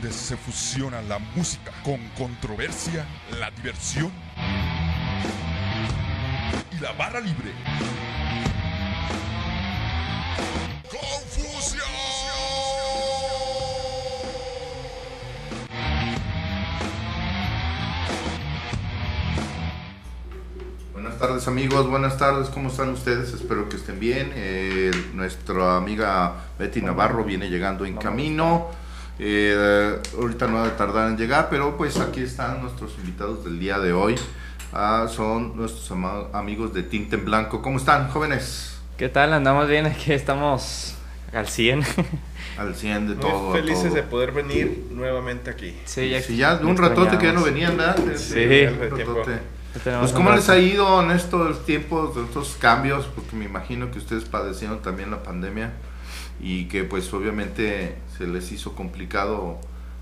Donde se fusiona la música con controversia, la diversión y la barra libre. ¡Confusión! Buenas tardes amigos, buenas tardes, ¿cómo están ustedes? Espero que estén bien. Eh, nuestra amiga Betty Navarro viene llegando en camino. Eh, ahorita no va a tardar en llegar, pero pues aquí están nuestros invitados del día de hoy. Ah, son nuestros ama- amigos de Tinte en Blanco. ¿Cómo están, jóvenes? ¿Qué tal? Andamos bien, aquí estamos al 100. Al 100 de Muy todo. a felices todo. de poder venir nuevamente aquí. sí, Sí, ya de un ratote que ya no venían, ¿verdad? Sí. un Tiempo. ratote. Ya Pues cómo un les ha ido en estos tiempos, de estos cambios, porque me imagino que ustedes padecieron también la pandemia y que pues obviamente se les hizo complicado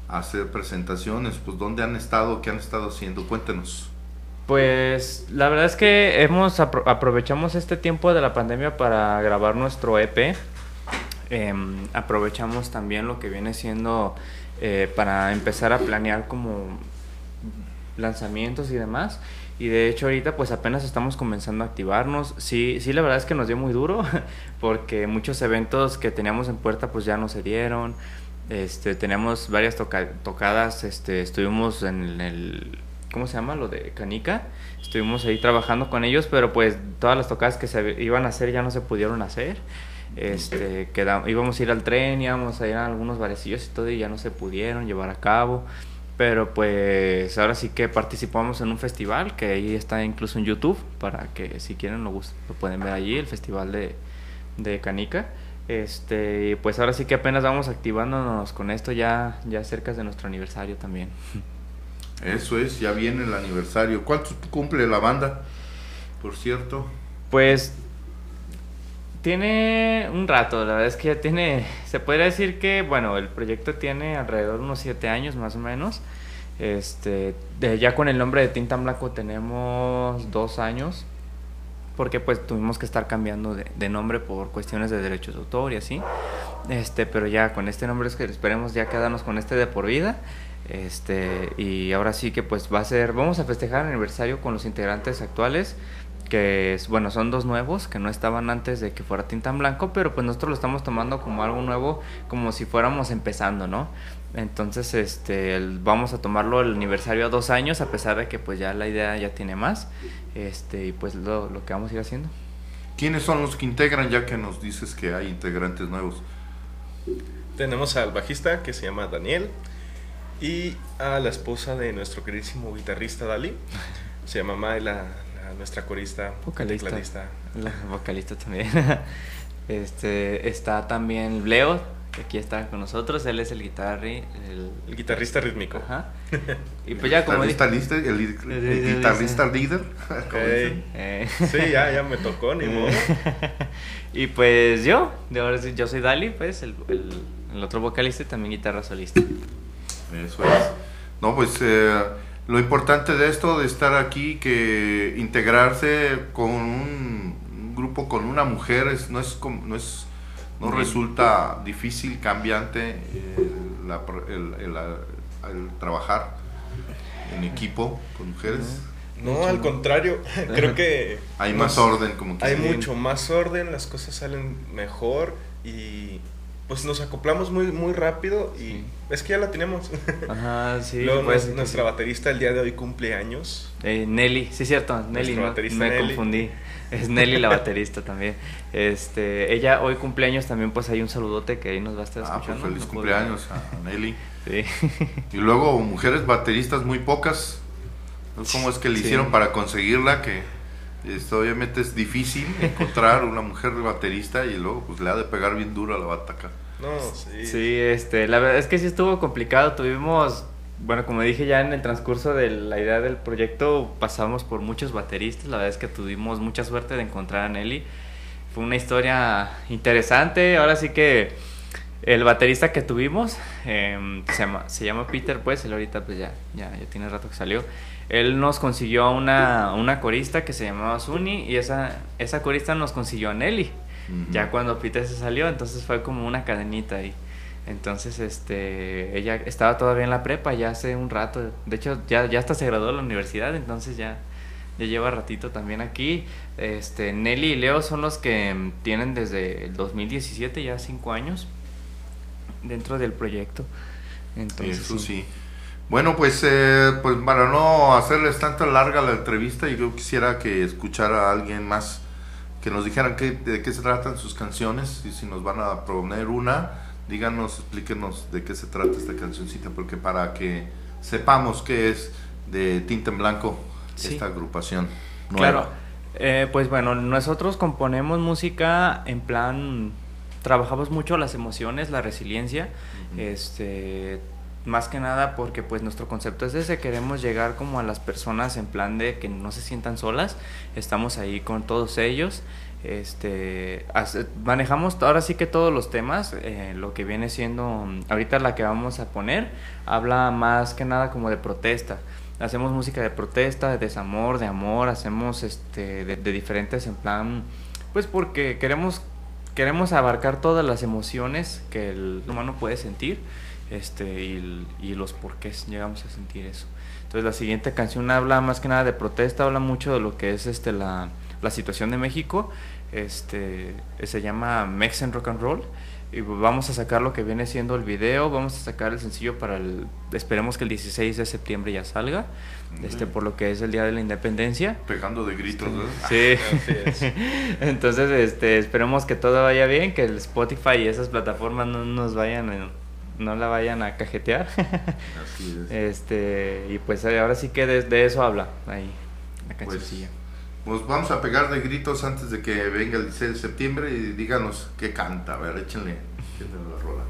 hacer presentaciones, pues dónde han estado, qué han estado haciendo, cuéntenos. Pues la verdad es que hemos apro- aprovechamos este tiempo de la pandemia para grabar nuestro EP. Em, aprovechamos también lo que viene siendo eh, para empezar a planear como lanzamientos y demás. Y de hecho ahorita pues apenas estamos comenzando a activarnos. Sí, sí la verdad es que nos dio muy duro porque muchos eventos que teníamos en puerta pues ya no se dieron. Este, teníamos varias toca- tocadas, este, estuvimos en el, ¿cómo se llama? Lo de Canica. Estuvimos ahí trabajando con ellos, pero pues todas las tocadas que se iban a hacer ya no se pudieron hacer. Este, íbamos a ir al tren, íbamos a ir a algunos barecillos y todo y ya no se pudieron llevar a cabo. Pero pues ahora sí que participamos en un festival que ahí está incluso en YouTube para que si quieren lo, lo pueden ver allí, el festival de, de Canica. Este, pues ahora sí que apenas vamos activándonos con esto ya, ya cerca de nuestro aniversario también. Eso es, ya viene el aniversario. ¿Cuántos cumple la banda? Por cierto. Pues tiene un rato, la verdad es que ya tiene, se podría decir que, bueno, el proyecto tiene alrededor de unos siete años más o menos. Este, de- ya con el nombre de Tinta Blanco tenemos dos años, porque pues tuvimos que estar cambiando de, de nombre por cuestiones de derechos de autor y así. Este, pero ya con este nombre es que esperemos ya quedarnos con este de por vida. Este, y ahora sí que pues va a ser, vamos a festejar el aniversario con los integrantes actuales, que es, bueno, son dos nuevos que no estaban antes de que fuera Tinta en Blanco, pero pues nosotros lo estamos tomando como algo nuevo, como si fuéramos empezando, ¿no? Entonces, este, el- vamos a tomarlo el aniversario a dos años, a pesar de que pues ya la idea ya tiene más, este, y pues lo, lo que vamos a ir haciendo. ¿Quiénes son los que integran ya que nos dices que hay integrantes nuevos? Tenemos al bajista que se llama Daniel y a la esposa de nuestro queridísimo guitarrista Dali. Se llama May, nuestra corista, Vocalista. tecladista. La vocalista también. este, está también Leo, que aquí está con nosotros, él es el guitarri, el, El guitarrista rítmico. Ajá. Y pues ya como guitarrista dije- líder, el, el guitarrista líder. Ok. ¿cómo dicen? Eh, Sí, ya, ya me tocó, ni modo. y pues yo, de ahora sí, yo soy Dali, pues el, el- el otro vocalista y también guitarra solista. Eso es. No, pues eh, lo importante de esto, de estar aquí, que integrarse con un, un grupo, con una mujer, es, no es, no es, no resulta difícil, cambiante eh, la el, el- el trabajar en equipo con mujeres. No, al contrario, creo que Hay más orden, como que Hay mucho más orden, las cosas salen mejor y pues nos acoplamos muy muy rápido y Sí. es que ya la tenemos. Ajá, sí. Luego pues, nues- nuestra baterista el día de hoy cumple años. Eh, Nelly, sí es cierto, Nelly, no, baterista me Nelly. confundí. Es Nelly la baterista también. Este, ella hoy cumpleaños también, pues hay un saludote que ahí nos va a estar Ah, pues escuchando. feliz no puedo- cumpleaños a Nelly. Sí. Y luego mujeres bateristas muy pocas. ¿no? ¿Cómo es que le Sí. hicieron para conseguirla? Que esto, obviamente es difícil encontrar una mujer baterista y luego pues le ha de pegar bien duro a la bataca. No, sí. Sí, este, la verdad es que sí estuvo complicado. Tuvimos bueno, como dije ya en el transcurso de la idea del proyecto, pasamos por muchos bateristas. La verdad es que tuvimos mucha suerte de encontrar a Nelly. Fue una historia interesante. Ahora sí que el baterista que tuvimos em, se, llama, se llama Peter, pues él ahorita pues ya, ya, ya tiene rato que salió. Él nos consiguió una, una corista que se llamaba Suni y esa, esa corista nos consiguió a Nelly. Ya cuando Peter se salió, entonces fue como una cadenita ahí. Entonces, este, ella estaba todavía en la prepa ya hace un rato. De hecho, ya, ya hasta se graduó de la universidad, entonces ya, ya lleva ratito también aquí. Este, Nelly y Leo son los que tienen desde el 2017, ya cinco años, dentro del proyecto. Entonces, Eso sí. Bueno, pues, eh, pues para no hacerles tanta larga la entrevista, yo quisiera que escuchara a alguien más que nos dijeran qué, de qué se tratan sus canciones y si nos van a proponer una, díganos, explíquenos de qué se trata esta cancioncita, porque para que sepamos qué es de Tinta en Blanco esta agrupación nueva. Claro, eh, pues bueno, nosotros componemos música en plan, trabajamos mucho las emociones, la resiliencia, este más que nada porque pues nuestro concepto es ese, queremos llegar como a las personas en plan de que no se sientan solas, estamos ahí con todos ellos, este manejamos ahora sí que todos los temas, eh, lo que viene siendo ahorita la que vamos a poner, habla más que nada como de protesta, hacemos música de protesta, de desamor, de amor, hacemos este de, de diferentes en plan, pues porque queremos queremos abarcar todas las emociones que el humano puede sentir este, y, y los porqués llegamos a sentir eso. Entonces la siguiente canción habla más que nada de protesta, habla mucho de lo que es este, la, la situación de México, este, se llama Mexican Rock and Roll y vamos a sacar lo que viene siendo el video, vamos a sacar el sencillo para el, esperemos que el 16 de septiembre ya salga, este, por lo que es el Día de la Independencia. Pegando de gritos, ¿no? Sí. Entonces, este, esperemos que todo vaya bien, que el Spotify y esas plataformas no nos vayan no la vayan a cajetear. Así es. Este, y pues ahora sí que de, eso habla ahí la pues, cancioncilla. Pues, vamos a pegar de gritos antes de que venga el 16 de septiembre y díganos qué canta. A ver, échenle, échenle la rola.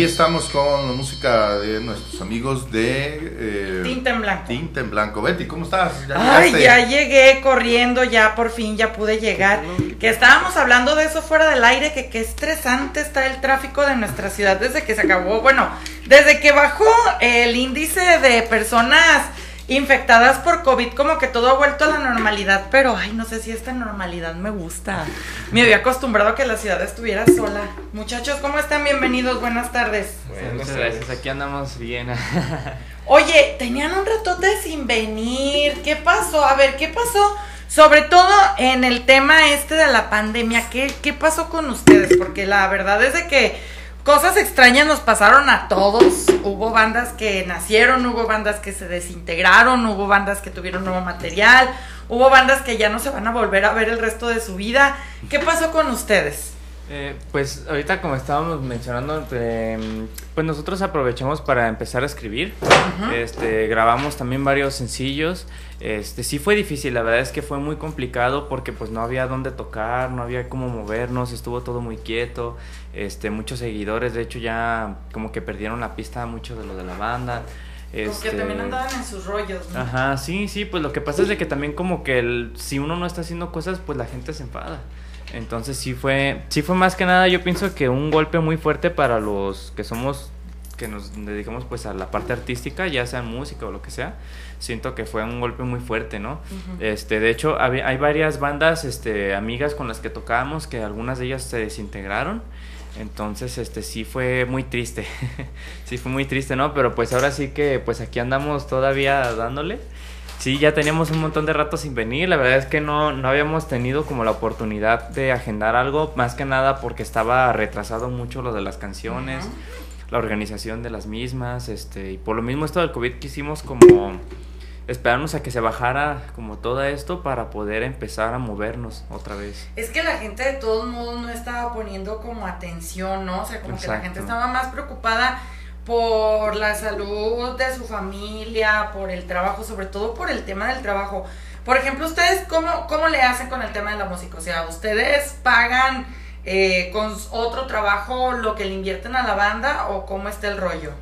Ahí estamos con la música de nuestros amigos de eh, Tinta en blanco. Tinta en blanco. Betty, ¿cómo estás? Ay, llegaste? ya llegué corriendo, ya por fin, ya pude llegar. Que estábamos hablando de eso fuera del aire, que qué estresante está el tráfico de nuestra ciudad desde que se acabó, bueno, desde que bajó el índice de personas infectadas por COVID, como que todo ha vuelto a la normalidad, pero ay, no sé si esta normalidad me gusta. Me había acostumbrado a que la ciudad estuviera sola. Muchachos, ¿cómo están? Bienvenidos, buenas tardes. Buenas Muchas tardes. gracias, aquí andamos bien. Oye, tenían un ratote sin venir. ¿Qué pasó? A ver, ¿qué pasó? Sobre todo en el tema este de la pandemia, ¿qué, qué pasó con ustedes? Porque la verdad es de que cosas extrañas nos pasaron a todos. Hubo bandas que nacieron, hubo bandas que se desintegraron, hubo bandas que tuvieron nuevo material, hubo bandas que ya no se van a volver a ver el resto de su vida. ¿Qué pasó con ustedes? Eh, pues ahorita como estábamos mencionando, eh, pues nosotros aprovechamos para empezar a escribir. Este, grabamos también varios sencillos. Este, sí fue difícil, la verdad es que fue muy complicado porque pues no había dónde tocar, no había cómo movernos, estuvo todo muy quieto. Este, muchos seguidores, de hecho ya como que perdieron la pista mucho de lo de la banda. Porque Este, también andaban en sus rollos. ¿no? Ajá, sí, sí, pues lo que pasa es de que también como que el, si uno no está haciendo cosas, pues la gente se enfada. Entonces sí fue, sí fue más que nada, yo pienso que un golpe muy fuerte para los que somos, que nos dedicamos pues a la parte artística, ya sea música o lo que sea, siento que fue un golpe muy fuerte, ¿no? Este, de hecho, había- hay varias bandas, este, amigas con las que tocábamos, que algunas de ellas se desintegraron. Entonces, este sí fue muy triste. sí fue muy triste, ¿no? Pero pues ahora sí que pues aquí andamos todavía dándole. Sí, ya teníamos un montón de rato sin venir. La verdad es que no, no habíamos tenido como la oportunidad de agendar algo, más que nada porque estaba retrasado mucho lo de las canciones, la organización de las mismas, este, y por lo mismo esto del COVID quisimos como esperarnos a que se bajara como todo esto para poder empezar a movernos otra vez. Es que la gente de todos modos no estaba poniendo como atención, ¿no? O sea, como que la gente estaba más preocupada por la salud de su familia, por el trabajo, sobre todo por el tema del trabajo. Por ejemplo, ¿ustedes cómo, cómo le hacen con el tema de la música? O sea, ¿ustedes pagan eh, con otro trabajo lo que le invierten a la banda o cómo está el rollo?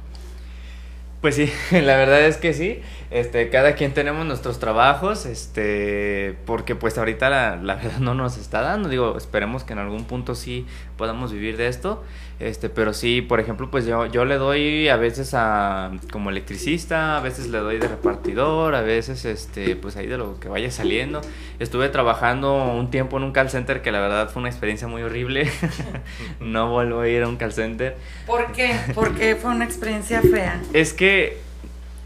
Pues sí, la verdad es que sí. Este, cada quien tenemos nuestros trabajos, este, porque pues ahorita la, la verdad no nos está dando. Digo, esperemos que en algún punto sí podamos vivir de esto. Este, pero sí, por ejemplo, pues yo, yo le doy a veces a como electricista, a veces le doy de repartidor, a veces este, pues ahí de lo que vaya saliendo. Estuve trabajando un tiempo en un call center que la verdad fue una experiencia muy horrible. no vuelvo a ir a un call center. ¿Por qué? Porque fue una experiencia fea. Es que.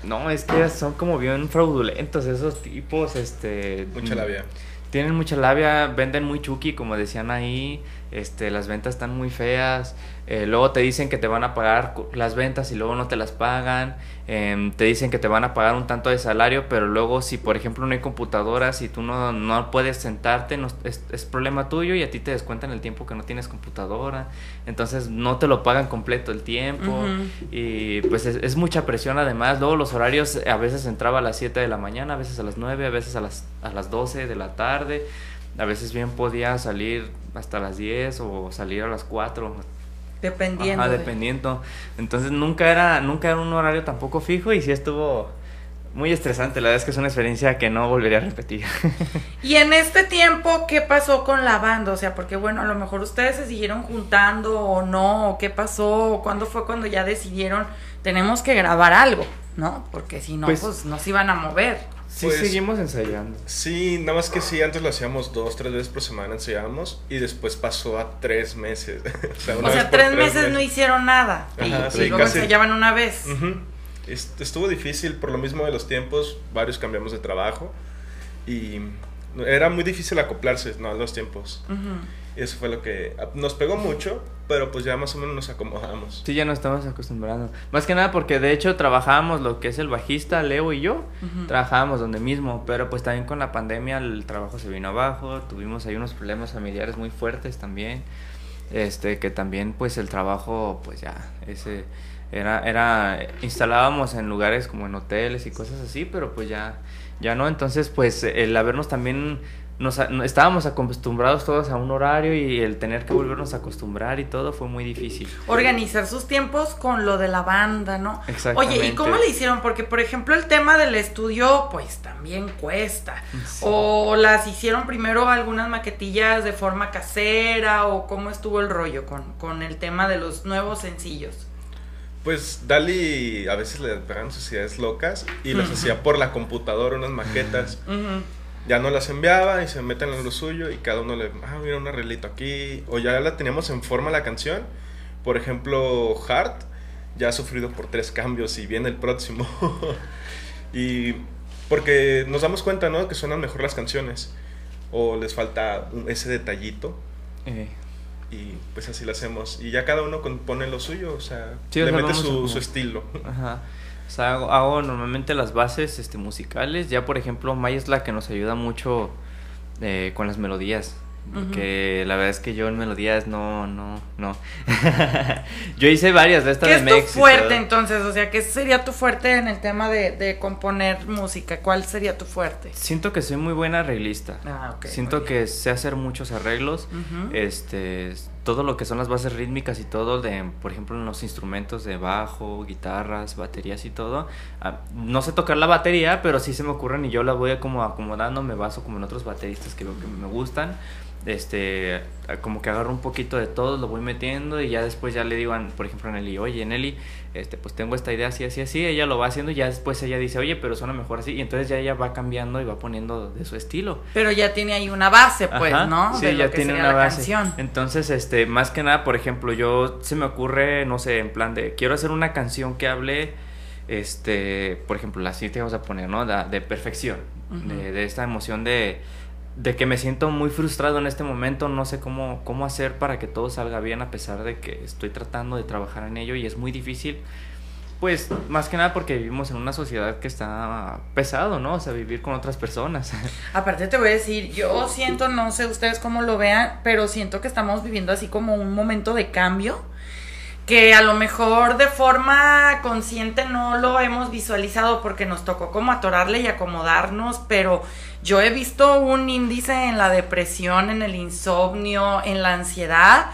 No, es que son como bien fraudulentos esos tipos, este... Mucha labia. Tienen mucha labia, venden muy chuki, como decían ahí, este, las ventas están muy feas, eh, luego te dicen que te van a pagar las ventas y luego no te las pagan, em, te dicen que te van a pagar un tanto de salario, pero luego si por ejemplo no hay computadora, si tú no, no puedes sentarte, no, es, es problema tuyo y a ti te descuentan el tiempo que no tienes computadora, entonces no te lo pagan completo el tiempo y pues es, es mucha presión además, luego los horarios a veces entraba a las 7 de la mañana, a veces a las 9, a veces a las, a las 12 de la tarde, a veces bien podía salir hasta las 10 o salir a las 4, Dependiendo. Ajá, de- dependiendo. Entonces nunca era, nunca era un horario tampoco fijo y sí estuvo muy estresante, la verdad es que es una experiencia que no volvería a repetir. Y en este tiempo, ¿qué pasó con la banda? O sea, porque bueno, a lo mejor ustedes se siguieron juntando o no, o qué pasó, o cuándo fue cuando ya decidieron, tenemos que grabar algo, ¿no? Porque si no, pues, Pues- nos iban a mover. Sí, Pues- seguimos ensayando. Sí, nada más que sí, antes lo hacíamos dos, tres veces por semana, ensayábamos, y después pasó a tres meses. o sea, una O sea, vez por tres meses no hicieron nada. Ajá, y sí, luego casi. ensayaban una vez. Ujú. Est- Estuvo difícil por lo mismo de los tiempos, varios cambiamos de trabajo y era muy difícil acoplarse ¿no? a los tiempos. Ujú. Y eso fue lo que ah, nos pegó mucho, pero pues ya más o menos nos acomodamos. Sí, ya nos estamos acostumbrando. Más que nada porque de hecho trabajábamos lo que es el bajista, Leo y yo. Ujú. Trabajábamos donde mismo, pero pues también con la pandemia el trabajo se vino abajo. Tuvimos ahí unos problemas familiares muy fuertes también. Este, que también pues el trabajo pues ya, ese era, era, instalábamos en lugares como en hoteles y cosas así, pero pues ya, ya no. Entonces pues el habernos también nos, estábamos acostumbrados todos a un horario y el tener que volvernos a acostumbrar y todo fue muy difícil. Organizar sus tiempos con lo de la banda, ¿no? Exactamente. Oye, ¿y cómo le hicieron? Porque, por ejemplo, el tema del estudio, pues también cuesta. O las hicieron primero algunas maquetillas de forma casera, o cómo estuvo el rollo con, con el tema de los nuevos sencillos. Pues Dali a veces le sus ideas locas y las hacía por la computadora, unas maquetas. Ya no las enviaba y se meten en lo suyo y cada uno le, ah, mira un arreglito aquí. O ya la teníamos en forma la canción. Por ejemplo, Heart ya ha sufrido por tres cambios y viene el próximo. y porque nos damos cuenta, ¿no? Que suenan mejor las canciones. O les falta ese detallito. Eh y pues así lo hacemos. Y ya cada uno compone lo suyo, o sea, le mete su, su, estilo. Ajá. O sea, hago, normalmente las bases este, musicales. Ya, por ejemplo, Maya es la que nos ayuda mucho eh, con las melodías. Porque la verdad es que yo en melodías no, no, no. yo hice varias de estas ¿Qué de es tu fuerte entonces? O sea, ¿qué sería tu fuerte en el tema de, de, componer música? ¿Cuál sería tu fuerte? Siento que soy muy buena arreglista. Ah, ok. Siento que sé hacer muchos arreglos. Este, todo lo que son las bases rítmicas y todo de, por ejemplo, los instrumentos de bajo, guitarras, baterías y todo. Ah, no sé tocar la batería, pero sí se me ocurren y yo la voy como acomodando, me baso como en otros bateristas que veo que me gustan este, como que agarro un poquito de todo, lo voy metiendo y ya después ya le digo, por ejemplo, a Nelly, oye, Nelly, este, pues tengo esta idea así, así, así, ella lo va haciendo y ya después ella dice, oye, pero suena mejor así, y entonces ya ella va cambiando y va poniendo de su estilo. Pero ya tiene ahí una base, pues, ¿no? Sí, ya tiene una base. Entonces, este, más que nada, por ejemplo, yo se me ocurre, no sé, en plan de, quiero hacer una canción que hable, este, por ejemplo, la siguiente vamos a poner, ¿no? De, perfección, de, de esta emoción de de que me siento muy frustrado en este momento, no sé cómo, cómo hacer para que todo salga bien a pesar de que estoy tratando de trabajar en ello y es muy difícil. Pues más que nada porque vivimos en una sociedad que está pesado, ¿no? O sea, vivir con otras personas. Aparte te voy a decir, yo siento, no sé ustedes cómo lo vean, pero siento que estamos viviendo así como un momento de cambio que a lo mejor de forma consciente no lo hemos visualizado porque nos tocó como atorarle y acomodarnos, pero yo he visto un índice en la depresión, en el insomnio, en la ansiedad,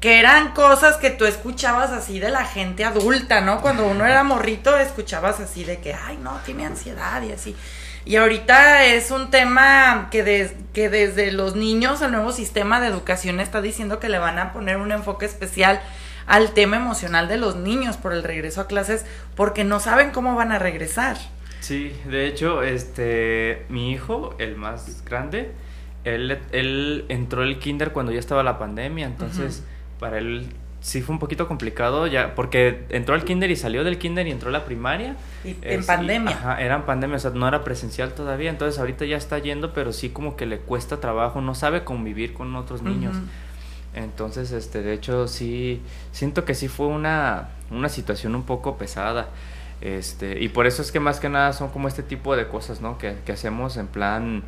que eran cosas que tú escuchabas así de la gente adulta, ¿no? Cuando uno era morrito escuchabas así de que, ay, no, tiene ansiedad y así. Y ahorita es un tema que, que desde los niños el nuevo sistema de educación está diciendo que le van a poner un enfoque especial al tema emocional de los niños por el regreso a clases porque no saben cómo van a regresar. Sí, de hecho, este, mi hijo, el más grande, él, él entró el kinder cuando ya estaba la pandemia, entonces para él sí fue un poquito complicado ya porque entró al kinder y salió del kinder y entró a la primaria. Y en pandemia. ajá, era en pandemia o sea no era presencial todavía entonces ahorita ya está yendo pero sí como que le cuesta trabajo no sabe convivir con otros niños entonces, este, de hecho, sí, siento que sí fue una, una situación un poco pesada. Este, y por eso es que más que nada son como este tipo de cosas, ¿no? Que, que hacemos en plan,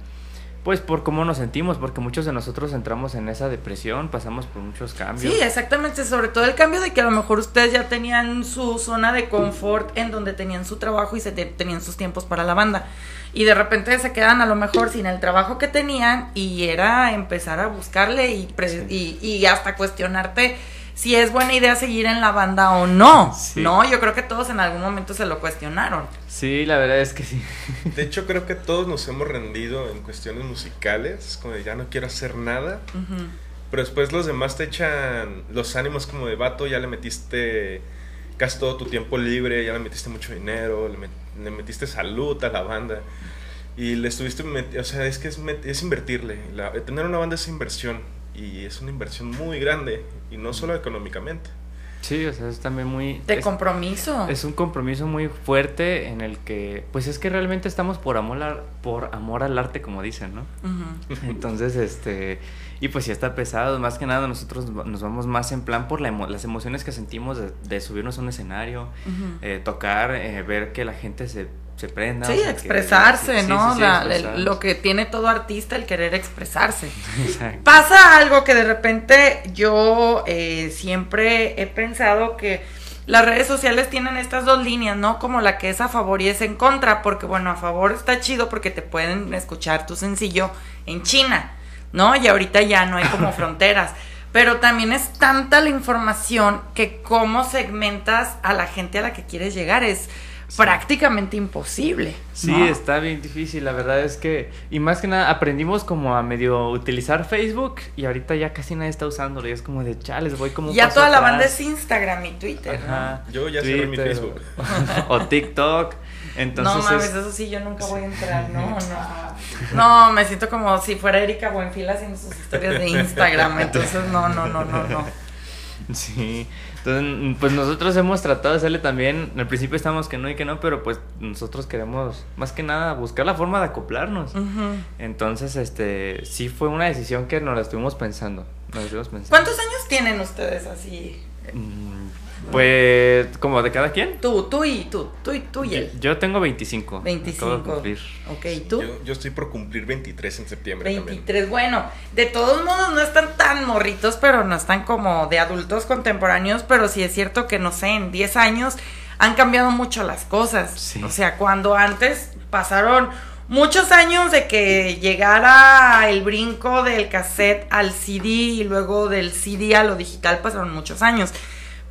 pues por cómo nos sentimos, porque muchos de nosotros entramos en esa depresión, pasamos por muchos cambios. Sí, exactamente, sobre todo el cambio de que a lo mejor ustedes ya tenían su zona de confort en donde tenían su trabajo y se tenían sus tiempos para la banda y de repente se quedan a lo mejor sin el trabajo que tenían y era empezar a buscarle y, y, hasta cuestionarte si es buena idea seguir en la banda o no. No, yo creo que todos en algún momento se lo cuestionaron. Sí, la verdad es que sí. De hecho, creo que todos nos hemos rendido en cuestiones musicales, como de ya no quiero hacer nada. Pero después los demás te echan los ánimos como de vato, ya le metiste casi todo tu tiempo libre, ya le metiste mucho dinero, le, metiste salud a la banda. Y le estuviste, o sea, es que es, es invertirle. tener una banda es inversión y es una inversión muy grande y no solo económicamente. Sí, o sea, es también muy... De compromiso. Es un compromiso muy fuerte en el que, pues es que realmente estamos por amor, por amor al arte, como dicen, ¿no? Entonces, este, y pues si está pesado, más que nada nosotros nos vamos más en plan por las emociones que sentimos de, subirnos a un escenario, eh, tocar, eh, ver que la gente se, se prenda. Sí, expresarse, ¿no? lo que tiene todo artista, el querer expresarse. Pasa algo que de repente yo eh, siempre he pensado que las redes sociales tienen estas dos líneas, ¿no? Como la que es a favor y es en contra, porque bueno, a favor está chido porque te pueden escuchar tu sencillo en China, ¿no? Y ahorita ya no hay como fronteras. Pero también es tanta la información que cómo segmentas a la gente a la que quieres llegar es prácticamente imposible. Sí, ¿no? está bien difícil, la verdad es que, y más que nada, aprendimos como a medio utilizar Facebook y ahorita ya casi nadie está usándolo y es como de chales, voy como Ya toda la atrás". banda es Instagram y Twitter. ¿no? Yo ya cerré mi Twitter, Facebook. O, o TikTok, entonces no mames, es- eso sí, yo nunca voy a entrar, no, no. No, me siento como si fuera Erika Buenfil haciendo sus historias de Instagram, entonces no, no, no, no, no. Sí, entonces pues nosotros hemos tratado de hacerle también, al principio estábamos que no y que no, pero pues nosotros queremos más que nada buscar la forma de acoplarnos. Entonces, este, sí fue una decisión que nos la estuvimos pensando. Nos estuvimos pensando. ¿Cuántos años tienen ustedes así? Mm, Pues, como de cada quien. Tú, tú y tú, tú y tú y él. Yo tengo 25. 25. Acabo de cumplir. Ok, ¿y tú? Yo, yo estoy por cumplir 23 en septiembre también. 23, bueno, de todos modos no están tan morritos, pero no están como de adultos contemporáneos, pero sí es cierto que no sé, en 10 años han cambiado mucho las cosas. Sí. O sea, cuando antes pasaron muchos años de que llegara el brinco del cassette al CD y luego del CD a lo digital pasaron muchos años.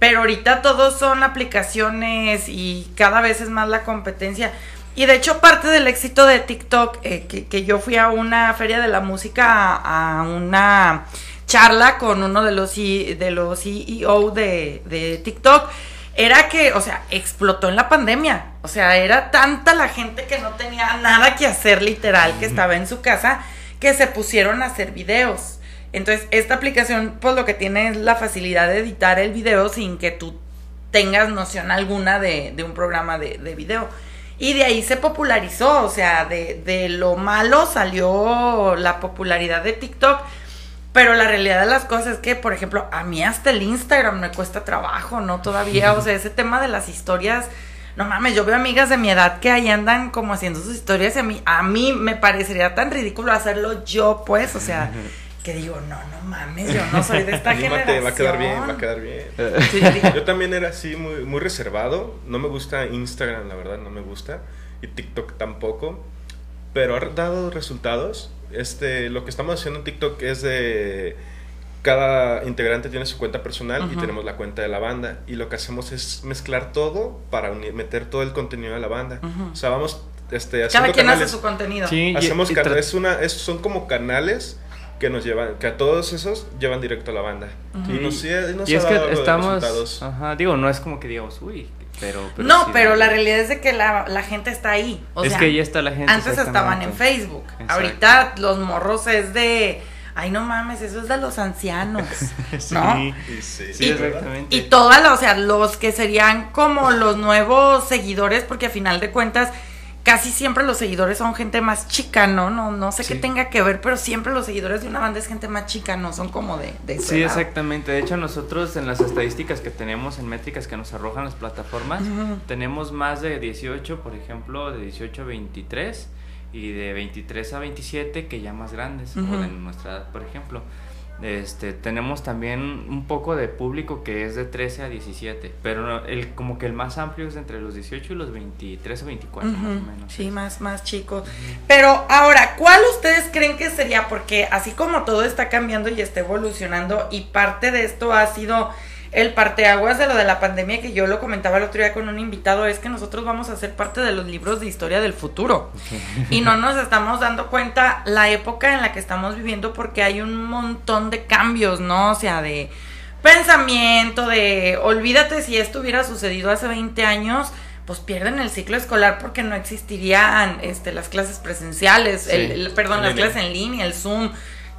Pero ahorita todos son aplicaciones y cada vez es más la competencia. Y de hecho parte del éxito de TikTok, eh, que, que yo fui a una feria de la música, a, a una charla con uno de los, de los CEO de, de TikTok, era que, o sea, explotó en la pandemia. O sea, era tanta la gente que no tenía nada que hacer literal, que estaba en su casa, que se pusieron a hacer videos. Entonces, esta aplicación, pues lo que tiene es la facilidad de editar el video sin que tú tengas noción alguna de, de un programa de, de video. Y de ahí se popularizó, o sea, de, de lo malo salió la popularidad de TikTok. Pero la realidad de las cosas es que, por ejemplo, a mí hasta el Instagram me cuesta trabajo, ¿no? Todavía, o sea, ese tema de las historias, no mames, yo veo amigas de mi edad que ahí andan como haciendo sus historias y a mí, a mí me parecería tan ridículo hacerlo yo, pues, o sea, que digo, no, no mames, yo no soy de esta Anímate, generación. va a quedar bien, va a quedar bien. Sí, Yo también era así, muy, muy reservado. No me gusta Instagram, la verdad, no me gusta. Y TikTok tampoco. Pero ha dado resultados. Este, lo que estamos haciendo en TikTok es de... Cada integrante tiene su cuenta personal y Ujú. tenemos la cuenta de la banda. Y lo que hacemos es mezclar todo para uni- meter todo el contenido de la banda. Ujú. O sea, vamos este, haciendo Cada quien canales. hace su contenido. Sí, y- Hacemos y tra- es una, es- son como canales que nos llevan, que a todos esos llevan directo a la banda. Y nos, y nos y ha es dado que estamos, ajá, digo, no es como que digamos, uy, pero, pero no, sí pero la realidad es de que la, la gente está ahí. O es sea, que ahí está la gente. Antes estaban en. Facebook. Exacto. Ahorita los morros es de. Ay, no mames, eso es de los ancianos. Sí, ¿No? Y sí, sí, Y- exactamente. Y todas, o sea, los que serían como los nuevos seguidores, porque a final de cuentas, casi siempre los seguidores son gente más chica, ¿no? No, no sé qué tenga que ver, pero siempre los seguidores de una banda es gente más chica, no son como de, de Sí, edad. exactamente. De hecho, nosotros en las estadísticas que tenemos, en métricas que nos arrojan las plataformas, tenemos más de 18, por ejemplo, de 18 a 23 y de 23 a 27 que ya más grandes, Ujú. o de nuestra edad, por ejemplo. Este, tenemos también un poco de público que es de 13 a 17, pero el, como que el más amplio es entre los 18 y los 23 o 24 más o menos. Sí, más, más chicos. Pero ahora, ¿cuál ustedes creen que sería? Porque así como todo está cambiando y está evolucionando, y parte de esto ha sido el parteaguas de lo de la pandemia, que yo lo comentaba el otro día con un invitado, es que nosotros vamos a ser parte de los libros de historia del futuro. Y no nos estamos dando cuenta la época en la que estamos viviendo porque hay un montón de cambios, ¿no? O sea, de pensamiento, de olvídate si esto hubiera sucedido hace 20 años, pues pierden el ciclo escolar porque no existirían este, las clases presenciales, Sí. el, el- perdón, las clases en línea, el Zoom.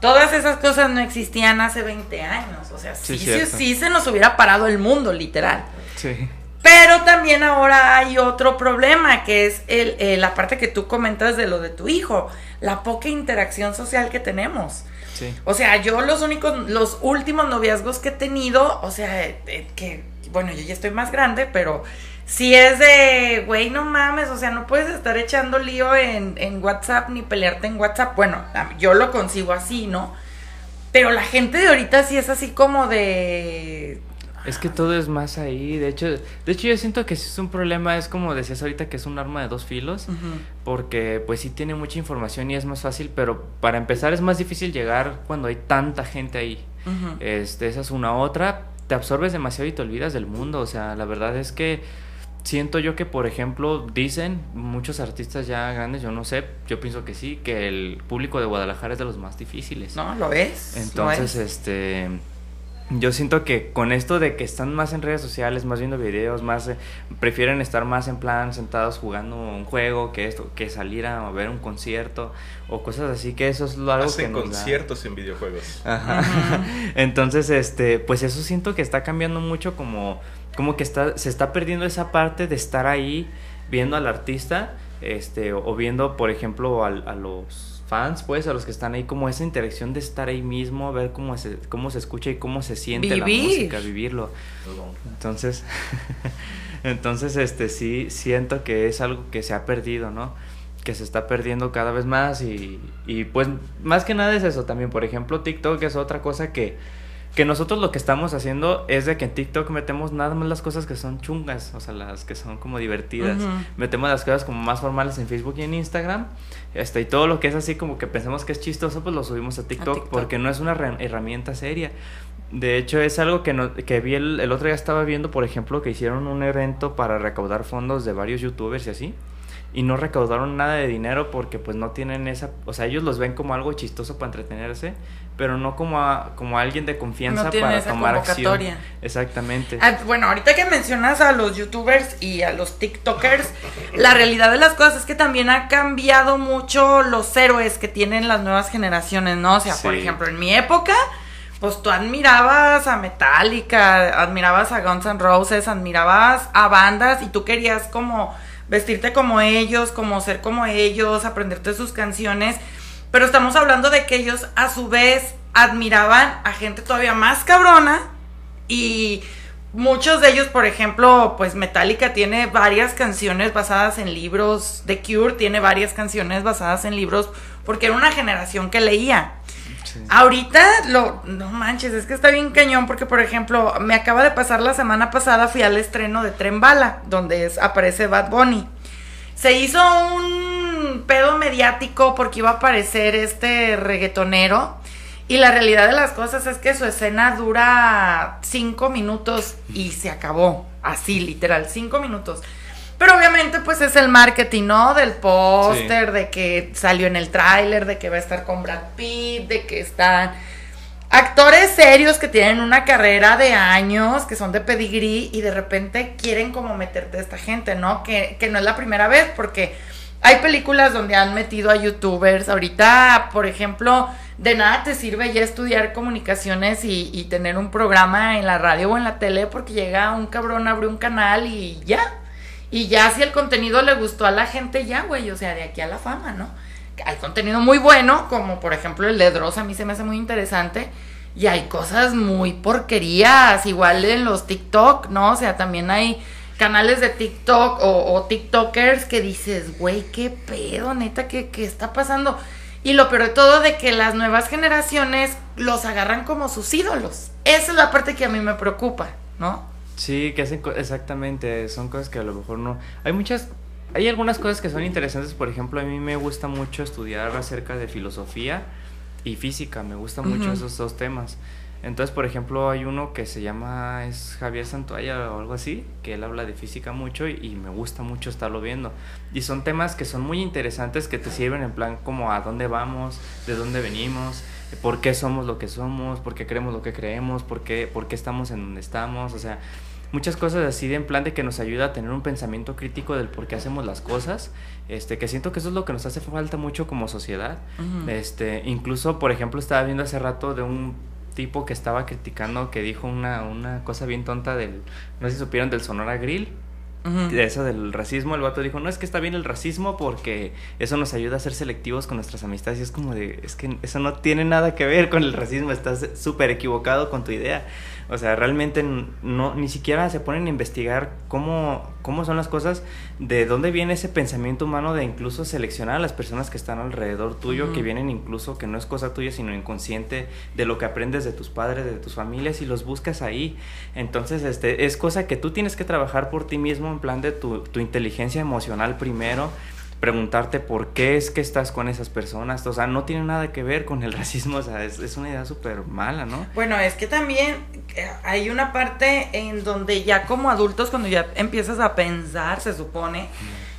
Todas esas cosas no existían hace 20 años. O sea, sí, Sí, sí, se nos hubiera parado el mundo, literal. Sí. Pero también ahora hay otro problema, que es el, eh, la parte que tú comentas de lo de tu hijo, la poca interacción social que tenemos. Sí. O sea, yo los únicos, los últimos noviazgos que he tenido, o sea, eh, eh, que, bueno, yo ya estoy más grande, pero si es de, güey, no mames, o sea, no puedes estar echando lío en, en WhatsApp ni pelearte en WhatsApp. Bueno, yo lo concibo así, ¿no? Pero la gente de ahorita sí es así como de, Es que todo es más ahí. De hecho, de hecho yo siento que si es un problema, es como decías ahorita que es un arma de dos filos, porque pues sí tiene mucha información y es más fácil, pero para empezar es más difícil llegar cuando hay tanta gente ahí. este, esa es una otra. Te absorbes demasiado y te olvidas del mundo. O sea, la verdad es que siento yo que, por ejemplo, dicen muchos artistas ya grandes, yo no sé, yo pienso que sí, que el público de Guadalajara es de los más difíciles. No, lo es. Entonces, este yo siento que con esto de que están más en redes sociales, más viendo videos, más eh, prefieren estar más en plan sentados jugando un juego que esto, que salir a ver un concierto o cosas así, que eso es lo algo Hacen que nos conciertos en videojuegos. Ajá. Entonces, este, pues eso siento que está cambiando mucho como como que está se está perdiendo esa parte de estar ahí viendo al artista, este o viendo, por ejemplo, a los fans, pues, a los que están ahí, como esa interacción de estar ahí mismo, ver cómo se, cómo se escucha y cómo se siente la música, vivirlo. Entonces, entonces, este, sí, siento que es algo que se ha perdido, ¿no? Que se está perdiendo cada vez más y, y pues, más que nada es eso también. Por ejemplo, TikTok es otra cosa que que nosotros lo que estamos haciendo es de que en TikTok metemos nada más las cosas que son chungas, o sea, las que son como divertidas. Metemos las cosas como más formales en Facebook y en Instagram. Este, y todo lo que es así como que pensamos que es chistoso, pues lo subimos a TikTok, porque no es una herramienta seria. De hecho, es algo que, no, que vi el, el otro día estaba viendo, por ejemplo, que hicieron un evento para recaudar fondos de varios youtubers y así y no recaudaron nada de dinero porque pues no tienen esa, o sea, ellos los ven como algo chistoso para entretenerse, pero no como a, como alguien de confianza para tomar acción. Exactamente. Ah, bueno, ahorita que mencionas a los youtubers y a los tiktokers, la realidad de las cosas es que también ha cambiado mucho los héroes que tienen las nuevas generaciones, ¿no? O sea, por ejemplo, en mi época pues tú admirabas a Metallica, admirabas a Guns N' Roses, admirabas a bandas y tú querías como vestirte como ellos, como ser como ellos, aprenderte sus canciones, pero estamos hablando de que ellos a su vez admiraban a gente todavía más cabrona y muchos de ellos, por ejemplo, pues Metallica tiene varias canciones basadas en libros, The Cure tiene varias canciones basadas en libros porque era una generación que leía. Ahorita, lo, no manches, es que está bien cañón porque, por ejemplo, me acaba de pasar la semana pasada, fui al estreno de Tren Bala, donde aparece Bad Bunny. Se hizo un pedo mediático porque iba a aparecer este reggaetonero. Y la realidad de las cosas es que su escena dura cinco minutos y se acabó. Así, literal, cinco minutos. Pero obviamente pues es el marketing, ¿no? Del póster, de que salió en el tráiler, de que va a estar con Brad Pitt, de que están actores serios que tienen una carrera de años, que son de pedigrí y de repente quieren como meterte a esta gente, ¿no? Que, que no es la primera vez porque hay películas donde han metido a youtubers. Ahorita, por ejemplo, de nada te sirve ya estudiar comunicaciones y, y tener un programa en la radio o en la tele porque llega un cabrón, abre un canal y ya y ya si el contenido le gustó a la gente, ya, güey, o sea, de aquí a la fama, ¿no? Hay contenido muy bueno, como por ejemplo el de Dross, a mí se me hace muy interesante. Y hay cosas muy porquerías, igual en los TikTok, ¿no? O sea, también hay canales de TikTok o, TikTokers que dices, güey, qué pedo, neta, ¿qué, ¿qué está pasando? Y lo peor de todo de que las nuevas generaciones los agarran como sus ídolos. Esa es la parte que a mí me preocupa, ¿no? Sí, que hacen exactamente, son cosas que a lo mejor no... Hay muchas, hay algunas cosas que son interesantes, por ejemplo, a mí me gusta mucho estudiar acerca de filosofía y física, me gustan mucho esos dos temas. Entonces, por ejemplo, hay uno que se llama, es Javier Santoya o algo así, que él habla de física mucho y, y, me gusta mucho estarlo viendo. Y son temas que son muy interesantes, que te sirven en plan como a dónde vamos, de dónde venimos, por qué somos lo que somos, por qué creemos lo que creemos, por qué, por qué estamos en donde estamos, o sea, muchas cosas así de en plan de que nos ayuda a tener un pensamiento crítico del por qué hacemos las cosas, este, que siento que eso es lo que nos hace falta mucho como sociedad. Este, incluso, por ejemplo, estaba viendo hace rato de un tipo que estaba criticando que dijo una, una cosa bien tonta del, no sé si supieron del Sonora Grill, eso del racismo, el vato dijo, no, es que está bien el racismo porque eso nos ayuda a ser selectivos con nuestras amistades. Y es como de, es que eso no tiene nada que ver con el racismo, estás súper equivocado con tu idea. O sea, realmente no, ni siquiera se ponen a investigar cómo, cómo son las cosas, de dónde viene ese pensamiento humano de incluso seleccionar a las personas que están alrededor tuyo, que vienen incluso, que no es cosa tuya, sino inconsciente de lo que aprendes de tus padres, de tus familias y los buscas ahí. Entonces, este, es cosa que tú tienes que trabajar por ti mismo en plan de tu, tu inteligencia emocional primero preguntarte por qué es que estás con esas personas. O sea, no tiene nada que ver con el racismo, o sea, es, es una idea súper mala, ¿no? Bueno, es que también eh, hay una parte en donde ya como adultos, cuando ya empiezas a pensar, se supone,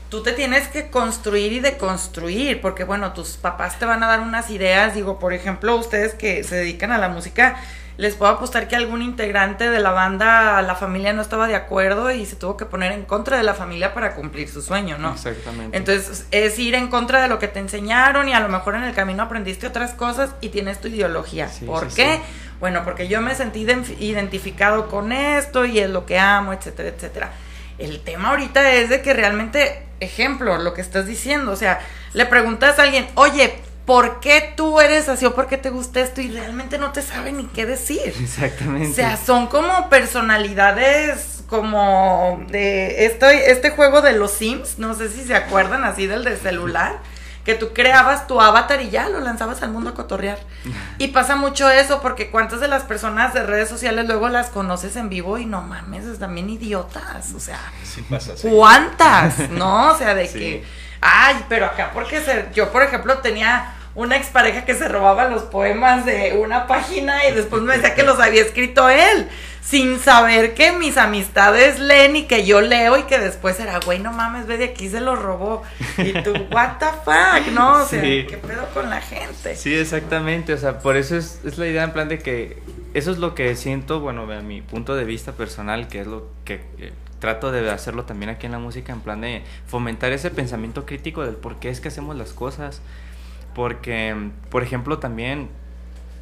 tú te tienes que construir y deconstruir, porque bueno, tus papás te van a dar unas ideas, digo, por ejemplo, ustedes que se dedican a la música, les puedo apostar que algún integrante de la banda, la familia no estaba de acuerdo y se tuvo que poner en contra de la familia para cumplir su sueño, ¿no? Exactamente. Entonces es ir en contra de lo que te enseñaron y a lo mejor en el camino aprendiste otras cosas y tienes tu ideología. Sí, ¿Por sí, qué? sí. Bueno, porque yo me sentí ident- identificado con esto y es lo que amo, etcétera, etcétera. El tema ahorita es de que realmente, ejemplo, lo que estás diciendo, o sea, le preguntas a alguien, oye, ¿por qué tú eres así o por qué te gusta esto? Y realmente no te sabe ni qué decir. Exactamente. O sea, son como personalidades como de estoy este juego de los Sims, no sé si se acuerdan así del de celular, que tú creabas tu avatar y ya lo lanzabas al mundo a cotorrear. Y pasa mucho eso porque cuántas de las personas de redes sociales luego las conoces en vivo y no mames, están bien idiotas, o sea, Sí pasa así. ¿Cuántas? ¿No? O sea, de Sí. que, ay, pero acá porque se, yo, por ejemplo, tenía una expareja que se robaba los poemas de una página y después me decía que los había escrito él, sin saber que mis amistades leen y que yo leo y que después era, güey, no mames, ve de aquí se los robó. Y tú, what the fuck, ¿no? O sea, Sí. ¿qué pedo con la gente? Sí, exactamente, o sea, por eso es, es la idea en plan de que eso es lo que siento, bueno, a mi punto de vista personal, que es lo que eh, trato de hacerlo también aquí en la música, en plan de fomentar ese pensamiento crítico del por qué es que hacemos las cosas, porque, por ejemplo, también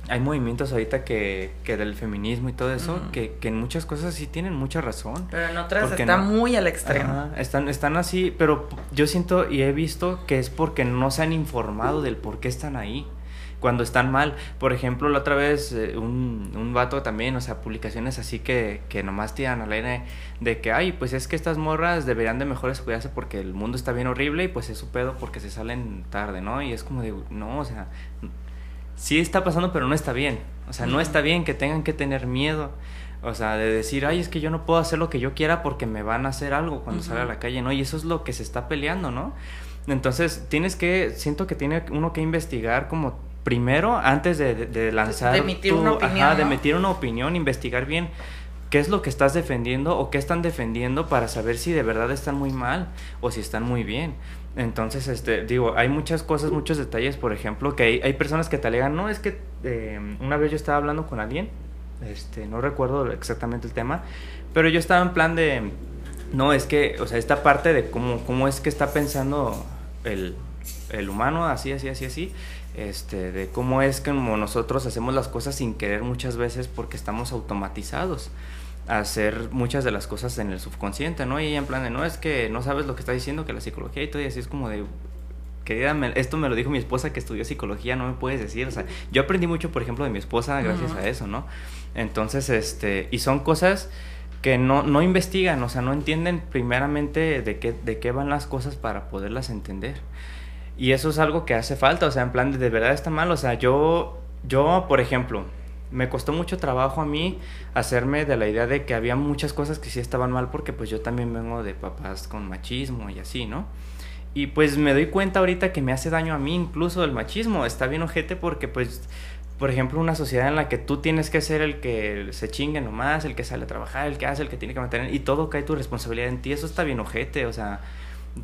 hay movimientos ahorita que, que del feminismo y todo eso, que, que en muchas cosas sí tienen mucha razón. Pero en otras ¿Por qué está no? muy al extremo. Están, están así, pero yo siento y he visto que es porque no se han informado del por qué están ahí. Cuando están mal. Por ejemplo, la otra vez eh, un, un vato también, o sea, publicaciones así que, que nomás tiran al aire de que, ay, pues es que estas morras deberían de mejor cuidarse porque el mundo está bien horrible y pues es su pedo porque se salen tarde, ¿no? Y es como de, no, o sea, sí está pasando, pero no está bien. O sea, no está bien que tengan que tener miedo. O sea, de decir, ay, es que yo no puedo hacer lo que yo quiera porque me van a hacer algo cuando Ujú. salga a la calle, ¿no? Y eso es lo que se está peleando, ¿no? Entonces, tienes que, siento que tiene uno que investigar como primero, antes de, lanzar... De emitir una opinión, Ajá, de emitir una opinión, investigar bien qué es lo que estás defendiendo o qué están defendiendo para saber si de verdad están muy mal o si están muy bien. Entonces, este, digo, hay muchas cosas, muchos detalles, por ejemplo, que hay, hay personas que te alegan, no, es que eh, una vez yo estaba hablando con alguien, este, no recuerdo exactamente el tema, pero yo estaba en plan de, no, es que, o sea, esta parte de cómo, cómo es que está pensando el, el humano, así, así, así, así, este, de cómo es que como nosotros hacemos las cosas sin querer muchas veces porque estamos automatizados a hacer muchas de las cosas en el subconsciente, ¿no? Y ella en plan de, no, es que no sabes lo que está diciendo, que la psicología y todo, y así es como de, querida, me- esto me lo dijo mi esposa que estudió psicología, no me puedes decir, o sea, yo aprendí mucho, por ejemplo, de mi esposa gracias a eso, ¿no? Entonces, este, y son cosas que no, no investigan, o sea, no entienden primeramente de qué, de qué van las cosas para poderlas entender. Y eso es algo que hace falta, o sea, en plan de, de verdad está mal, o sea, yo, yo, por ejemplo, me costó mucho trabajo a mí hacerme de la idea de que había muchas cosas que sí estaban mal porque pues yo también vengo de papás con machismo y así, ¿no? Y pues me doy cuenta ahorita que me hace daño a mí incluso el machismo, está bien ojete porque pues por ejemplo, una sociedad en la que tú tienes que ser el que se chingue nomás, el que sale a trabajar, el que hace, el que tiene que mantener, y todo cae tu responsabilidad en ti, eso está bien ojete, o sea,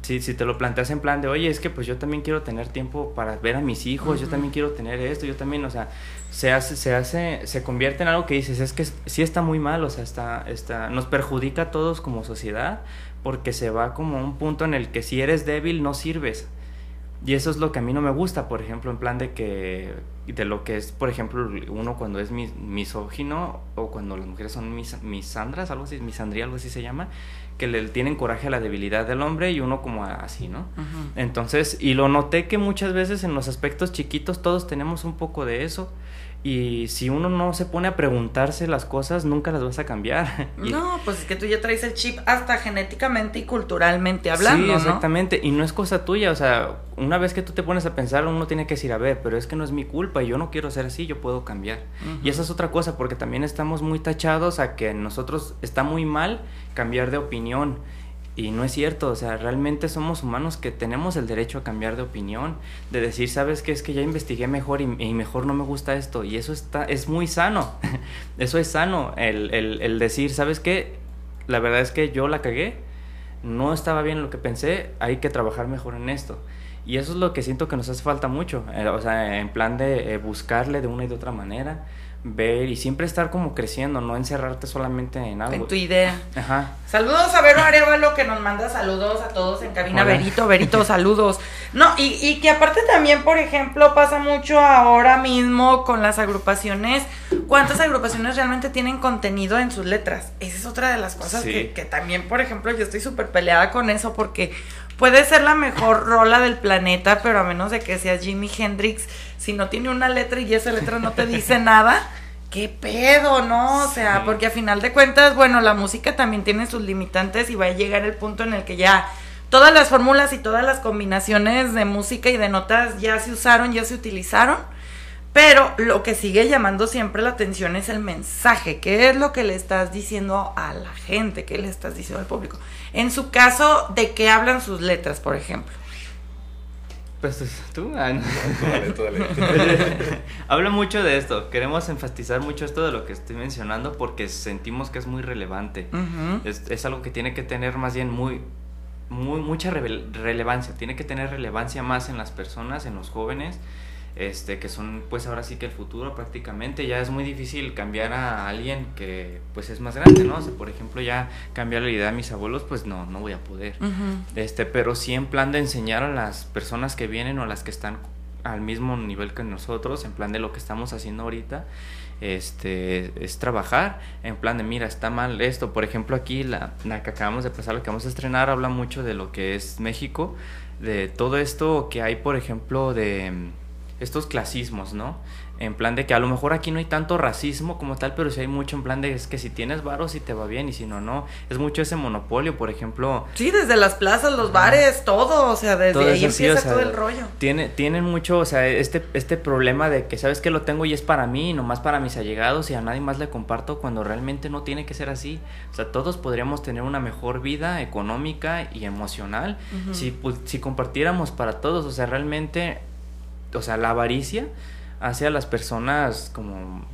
si, si te lo planteas en plan de, oye, es que pues yo también quiero tener tiempo para ver a mis hijos, yo también quiero tener esto, yo también, o sea, se hace, se hace, se convierte en algo que dices, es que sí está muy mal, o sea, está, está, nos perjudica a todos como sociedad, porque se va como a un punto en el que si eres débil no sirves. Y eso es lo que a mí no me gusta, por ejemplo, en plan de que, de lo que es, por ejemplo, uno cuando es mis, misógino o cuando las mujeres son mis, misandras, algo así, misandría, algo así se llama, que le tienen coraje a la debilidad del hombre y uno como así, ¿no? Entonces, y lo noté que muchas veces en los aspectos chiquitos todos tenemos un poco de eso. Y si uno no se pone a preguntarse las cosas, nunca las vas a cambiar. no, pues es que tú ya traes el chip hasta genéticamente y culturalmente hablando. Sí, exactamente. Y no es cosa tuya. O sea, una vez que tú te pones a pensar, uno tiene que decir, a ver, pero es que no es mi culpa y yo no quiero ser así, yo puedo cambiar. Y esa es otra cosa, porque también estamos muy tachados a que nosotros está muy mal cambiar de opinión. Y no es cierto, o sea, realmente somos humanos que tenemos el derecho a cambiar de opinión, de decir, sabes qué es que ya investigué mejor y, mejor no me gusta esto. Y eso está, es muy sano, eso es sano, el, el, el decir, sabes qué, la verdad es que yo la cagué, no estaba bien lo que pensé, hay que trabajar mejor en esto. Y eso es lo que siento que nos hace falta mucho, eh, o sea, en plan de eh, buscarle de una y de otra manera ver y siempre estar como creciendo, no encerrarte solamente en algo. En tu idea. Ajá. Saludos a Vero Arevalo que nos manda saludos a todos en cabina. Verito, Verito, saludos. No, y, y que aparte también, por ejemplo, pasa mucho ahora mismo con las agrupaciones. ¿Cuántas agrupaciones realmente tienen contenido en sus letras? Esa es otra de las cosas que, que también, por ejemplo, yo estoy súper peleada con eso porque puede ser la mejor rola del planeta, pero a menos de que sea Jimi Hendrix si no tiene una letra y esa letra no te dice nada, ¿qué pedo, no? O sea, porque a final de cuentas, bueno, la música también tiene sus limitantes y va a llegar el punto en el que ya todas las fórmulas y todas las combinaciones de música y de notas ya se usaron, ya se utilizaron. Pero lo que sigue llamando siempre la atención es el mensaje. ¿Qué es lo que le estás diciendo a la gente? ¿Qué le estás diciendo al público? En su caso, ¿de qué hablan sus letras, por ejemplo? Pues tú, ah, Hablo mucho de esto. Queremos enfatizar mucho esto de lo que estoy mencionando porque sentimos que es muy relevante. es, es, algo que tiene que tener más bien muy, muy mucha relevancia. Tiene que tener relevancia más en las personas, en los jóvenes este, que son pues ahora sí que el futuro prácticamente, ya es muy difícil cambiar a alguien que pues es más grande, ¿no? O por ejemplo, ya cambiar la idea de mis abuelos, pues no, no voy a poder. Este, pero sí en plan de enseñar a las personas que vienen o a las que están al mismo nivel que nosotros, en plan de lo que estamos haciendo ahorita, este, es trabajar en plan de, mira, está mal esto. Por ejemplo, aquí la, la que acabamos de pasar, lo que vamos a estrenar, habla mucho de lo que es México, de todo esto que hay, por ejemplo, de estos clasismos, ¿no? En plan de que a lo mejor aquí no hay tanto racismo como tal, pero sí hay mucho en plan de es que si tienes varo sí te va bien y si no, no. Es mucho ese monopolio, por ejemplo. Sí, desde las plazas, los bares, todo, o sea, desde ahí empieza todo el rollo. Tiene, tienen mucho, o sea, este, este problema de que sabes que lo tengo y es para mí, nomás para mis allegados y a nadie más le comparto cuando realmente no tiene que ser así. O sea, todos podríamos tener una mejor vida económica y emocional si, si compartiéramos para todos, o sea, realmente o sea, la avaricia hace a las personas como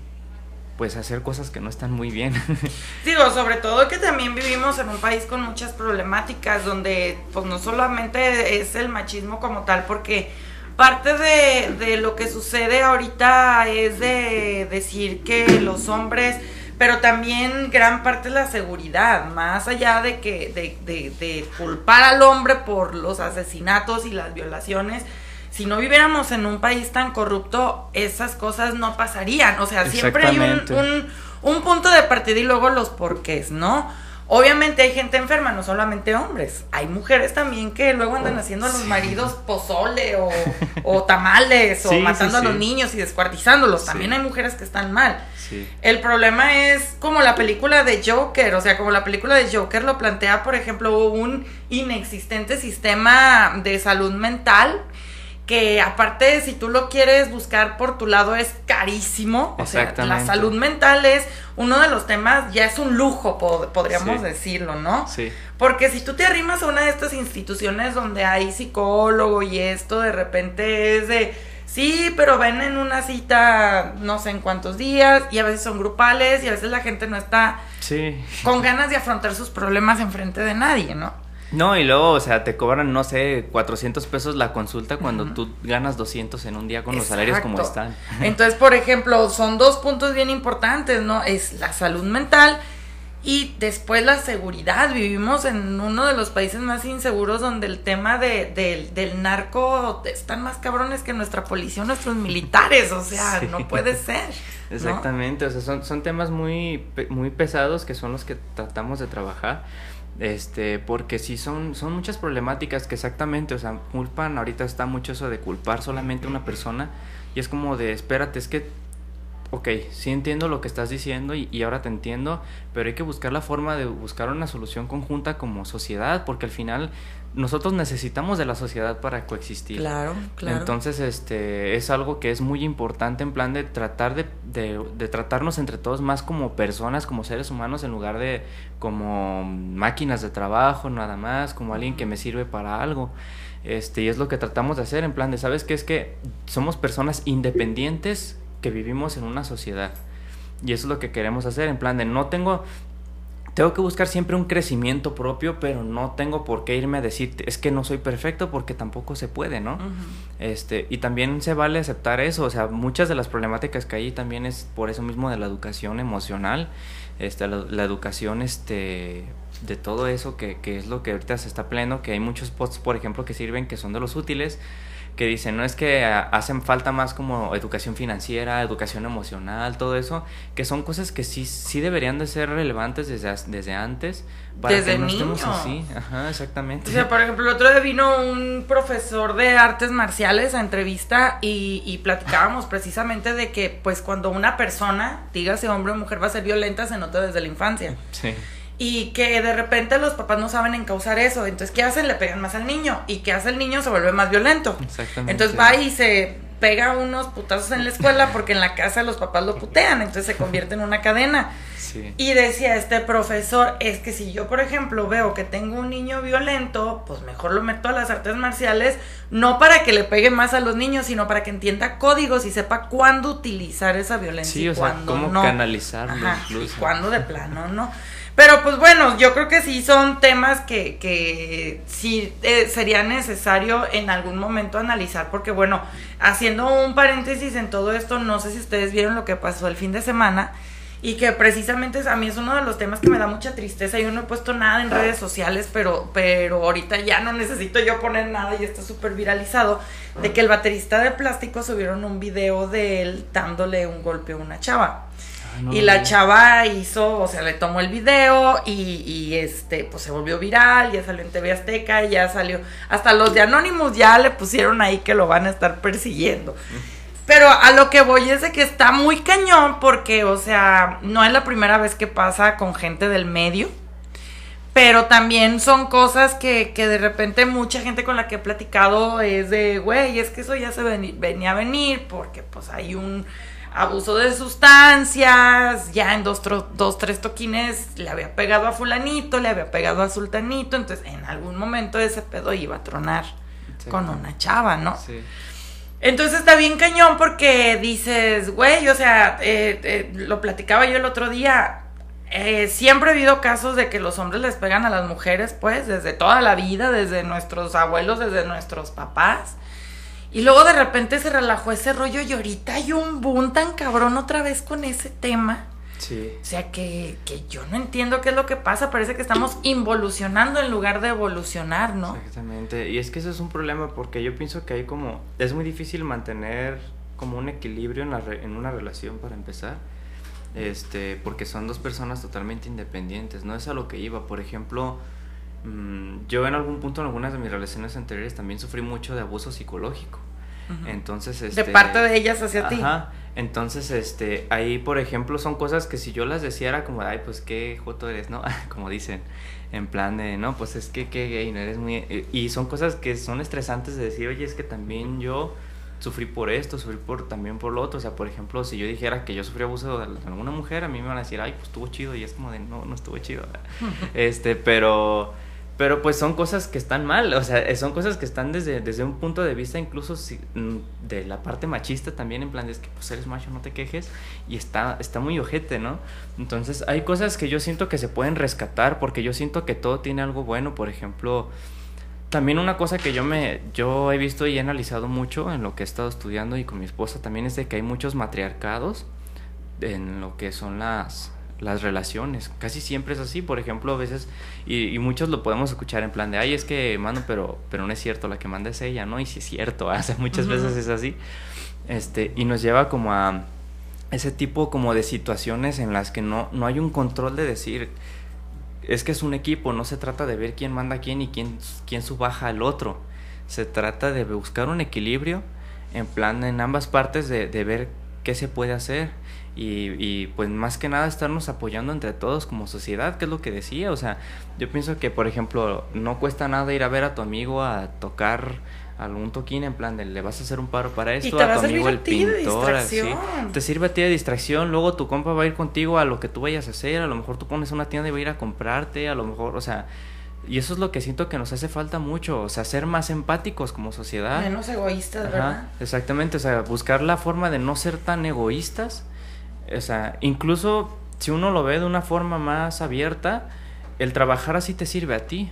pues hacer cosas que no están muy bien. Digo, sobre todo que también vivimos en un país con muchas problemáticas donde pues no solamente es el machismo como tal, porque parte de, de lo que sucede ahorita es de decir que los hombres, pero también gran parte es la seguridad, más allá de que de, de, de culpar al hombre por los asesinatos y las violaciones, si no viviéramos en un país tan corrupto, esas cosas no pasarían. O sea, siempre hay un, un, punto de partida y luego los porqués, ¿no? Obviamente hay gente enferma, no solamente hombres. Hay mujeres también que luego andan haciendo a los maridos pozole o, tamales o matando a los niños y descuartizándolos. También hay mujeres que están mal. El problema es como la película de Joker, o sea, como la película de Joker lo plantea, por ejemplo, un inexistente sistema de salud mental que aparte si tú lo quieres buscar por tu lado es carísimo. O sea, la salud mental es uno de los temas, ya es un lujo, podríamos decirlo, ¿no? Sí. Porque si tú te arrimas a una de estas instituciones donde hay psicólogo y esto de repente es de, sí, pero ven en una cita no sé en cuántos días y a veces son grupales y a veces la gente no está con ganas de afrontar sus problemas enfrente de nadie, ¿no? No, y luego, o sea, te cobran, no sé, 400 pesos la consulta cuando tú ganas 200 en un día con los salarios como están. Entonces, por ejemplo, son dos puntos bien importantes, ¿no? Es la salud mental y después la seguridad. Vivimos en uno de los países más inseguros donde el tema de, del narco están más cabrones que nuestra policía, nuestros militares, o sea, no puede ser. Exactamente, o sea, son, son temas muy, muy pesados que son los que tratamos de trabajar este, porque sí son, son muchas problemáticas que exactamente, o sea, culpan, ahorita está mucho eso de culpar solamente a una persona y es como de, espérate, es que ok, sí entiendo lo que estás diciendo y, y, ahora te entiendo, pero hay que buscar la forma de buscar una solución conjunta como sociedad, porque al final nosotros necesitamos de la sociedad para coexistir. Claro, claro. Entonces, este, es algo que es muy importante en plan de tratar de, de, de, tratarnos entre todos más como personas, como seres humanos, en lugar de como máquinas de trabajo, nada más, como alguien que me sirve para algo. Este, y es lo que tratamos de hacer en plan de, ¿sabes qué? Es que somos personas independientes que vivimos en una sociedad. Y eso es lo que queremos hacer, en plan de no tengo, tengo que buscar siempre un crecimiento propio, pero no tengo por qué irme a decir, es que no soy perfecto porque tampoco se puede, ¿no? Uh -huh. Este, y también se vale aceptar eso, o sea, muchas de las problemáticas que hay también es por eso mismo de la educación emocional, este, la, la educación, este, de todo eso que, que es lo que ahorita se está pleno, que hay muchos posts, por ejemplo, que sirven, que son de los útiles, que dicen, no es que hacen falta más como educación financiera, educación emocional, todo eso, que son cosas que sí, sí deberían de ser relevantes desde, desde antes, para desde que no niño. estemos así. Ajá, exactamente. O sea, por ejemplo, el otro día vino un profesor de artes marciales a entrevista y, y platicábamos precisamente de que, pues, cuando una persona, dígase hombre o mujer, va a ser violenta, se nota desde la infancia. Sí y que de repente los papás no saben encauzar eso. Entonces, ¿qué hacen? Le pegan más al niño. ¿Y qué hace el niño? Se vuelve más violento. Exactamente. Entonces va y se pega unos putazos en la escuela porque en la casa los papás lo putean. Entonces se convierte en una cadena. Sí. Y decía este profesor, es que si yo, por ejemplo, veo que tengo un niño violento, pues mejor lo meto a las artes marciales, no para que le pegue más a los niños, sino para que entienda códigos y sepa cuándo utilizar esa violencia Sí, o sea, cuándo cómo no. canalizarlo Ajá, y cuándo de plano, ¿no? Pero pues bueno, yo creo que sí son temas que, que sí eh, sería necesario en algún momento analizar, porque bueno, haciendo un paréntesis en todo esto, no sé si ustedes vieron lo que pasó el fin de semana y que precisamente a mí es uno de los temas que me da mucha tristeza. Yo no he puesto nada en redes sociales, pero, pero ahorita ya no necesito yo poner nada y está súper viralizado, de que el baterista de plástico subieron un video de él dándole un golpe a una chava. No y la chava hizo, o sea, le tomó el video y, y, este, pues se volvió viral, ya salió en TV Azteca, ya salió, hasta los de Anonymous ya le pusieron ahí que lo van a estar persiguiendo. Pero a lo que voy es de que está muy cañón porque, o sea, no es la primera vez que pasa con gente del medio. Pero también son cosas que, que de repente mucha gente con la que he platicado es de, güey, es que eso ya se venía a venir porque pues hay un abuso de sustancias, ya en dos, tro- dos, tres toquines le había pegado a fulanito, le había pegado a sultanito, entonces en algún momento ese pedo iba a tronar con una chava, ¿no? Sí. Entonces está bien cañón porque dices, güey, o sea, eh, eh, lo platicaba yo el otro día. eh, siempre ha habido casos de que los hombres les pegan a las mujeres, pues, desde toda la vida, desde nuestros abuelos, desde nuestros papás. Y luego de repente se relajó ese rollo y ahorita hay un boom tan cabrón otra vez con ese tema. Sí. O sea que, que yo no entiendo qué es lo que pasa. Parece que estamos involucionando en lugar de evolucionar, ¿no? Exactamente. Y es que eso es un problema porque yo pienso que hay como... Es muy difícil mantener como un equilibrio en, la re- en una relación para empezar. Este, porque son dos personas totalmente independientes. No es a lo que iba. Por ejemplo, mm, yo en algún punto en algunas de mis relaciones anteriores también sufrí mucho de abuso psicológico. Entonces, este, De parte de ellas hacia ti. Ajá. Entonces, este, ahí, por ejemplo, son cosas que si yo las decía era como, ay, pues qué joto eres, ¿no? como dicen, en plan de, no, pues es que qué gay, no eres muy... Y son cosas que son estresantes de decir, oye, es que también yo sufrí por esto, sufrí por también por lo otro. O sea, por ejemplo, si yo dijera que yo sufrí abuso de alguna mujer, a mí me van a decir, ay, pues estuvo chido. Y es como de, no, no estuvo chido. este, pero... Pero pues son cosas que están mal, o sea, eh, son cosas que están desde, desde un punto de vista incluso si- mm, de la parte machista también, en plan de es que pues eres macho, no te quejes, y está, está muy ojete, ¿no? Entonces hay cosas que yo siento que se pueden rescatar, porque yo siento que todo tiene algo bueno, por ejemplo, también una cosa que yo me yo he visto y he analizado mucho en lo que he estado estudiando y con mi esposa también es de que hay muchos matriarcados en lo que son las las relaciones. Casi siempre es así, por ejemplo, a veces, y, y muchos lo podemos escuchar en plan de, ay, es que, mano, pero, pero no es cierto, la que manda es ella, ¿no? Y sí es cierto, o sea, muchas veces es así. Este, y nos lleva como a ese tipo como de situaciones en las que no, no hay un control de decir, es que es un equipo, no se trata de ver quién manda a quién y quién, quién subaja al otro. Se trata de buscar un equilibrio en plan en ambas partes de, de ver qué se puede hacer. Y, y, pues más que nada estarnos apoyando entre todos como sociedad, que es lo que decía. O sea, yo pienso que, por ejemplo, no cuesta nada ir a ver a tu amigo a tocar algún toquín en plan de le vas a hacer un paro para esto a tu amigo el pintor así te sirve a ti de distracción luego tu compa va a ir contigo a lo que tú vayas a hacer a lo mejor tú pones una tienda y va a ir a comprarte a lo mejor o sea y eso es lo que siento que nos hace falta mucho, o sea, ser más empáticos como sociedad. Menos egoístas, ¿verdad? Exactamente, o sea, buscar la forma de no ser tan egoístas. O sea, incluso si uno lo ve de una forma más abierta, el trabajar así te sirve a ti.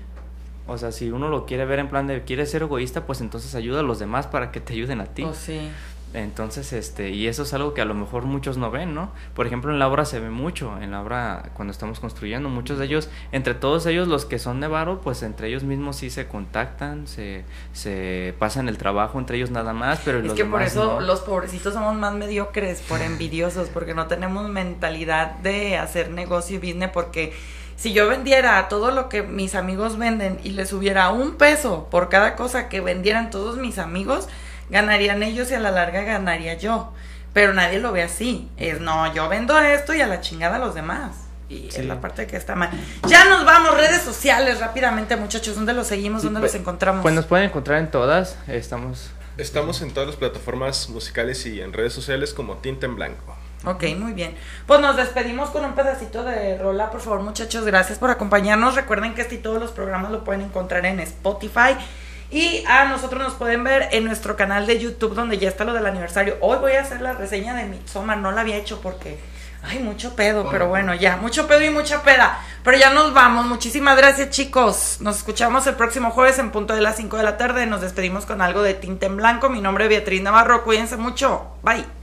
O sea, si uno lo quiere ver en plan de quiere ser egoísta, pues entonces ayuda a los demás para que te ayuden a ti. Oh, sí. Entonces, este, y eso es algo que a lo mejor muchos no ven, ¿no? Por ejemplo, en la obra se ve mucho, en la obra cuando estamos construyendo, muchos de ellos, entre todos ellos los que son de varo, pues entre ellos mismos sí se contactan, se, se pasan el trabajo entre ellos nada más, pero es los que por eso los pobrecitos somos más mediocres, por envidiosos, porque no tenemos mentalidad de hacer negocio y business, porque si yo vendiera todo lo que mis amigos venden y les subiera un peso por cada cosa que vendieran todos mis amigos, ganarían ellos y a la larga ganaría yo. Pero nadie lo ve así. Es no, yo vendo esto y a la chingada a los demás. Y es la parte que está mal. Ya nos vamos, redes sociales rápidamente, muchachos. ¿Dónde los seguimos? ¿Dónde pues, los encontramos? Pues nos pueden encontrar en todas. Estamos. Estamos en todas las plataformas musicales y en redes sociales como Tinta en Blanco. Ok, muy bien. Pues nos despedimos con un pedacito de rola, por favor, muchachos. Gracias por acompañarnos. Recuerden que este y todos los programas lo pueden encontrar en Spotify. Y a nosotros nos pueden ver en nuestro canal de YouTube donde ya está lo del aniversario. Hoy voy a hacer la reseña de Midsommar, no la había hecho porque hay mucho pedo, pero bueno, ya, mucho pedo y mucha peda. Pero ya nos vamos. Muchísimas gracias, chicos. Nos escuchamos el próximo jueves en punto de las 5 de la tarde. Nos despedimos con algo de tinte en blanco. Mi nombre es Beatriz Navarro. Cuídense mucho. Bye.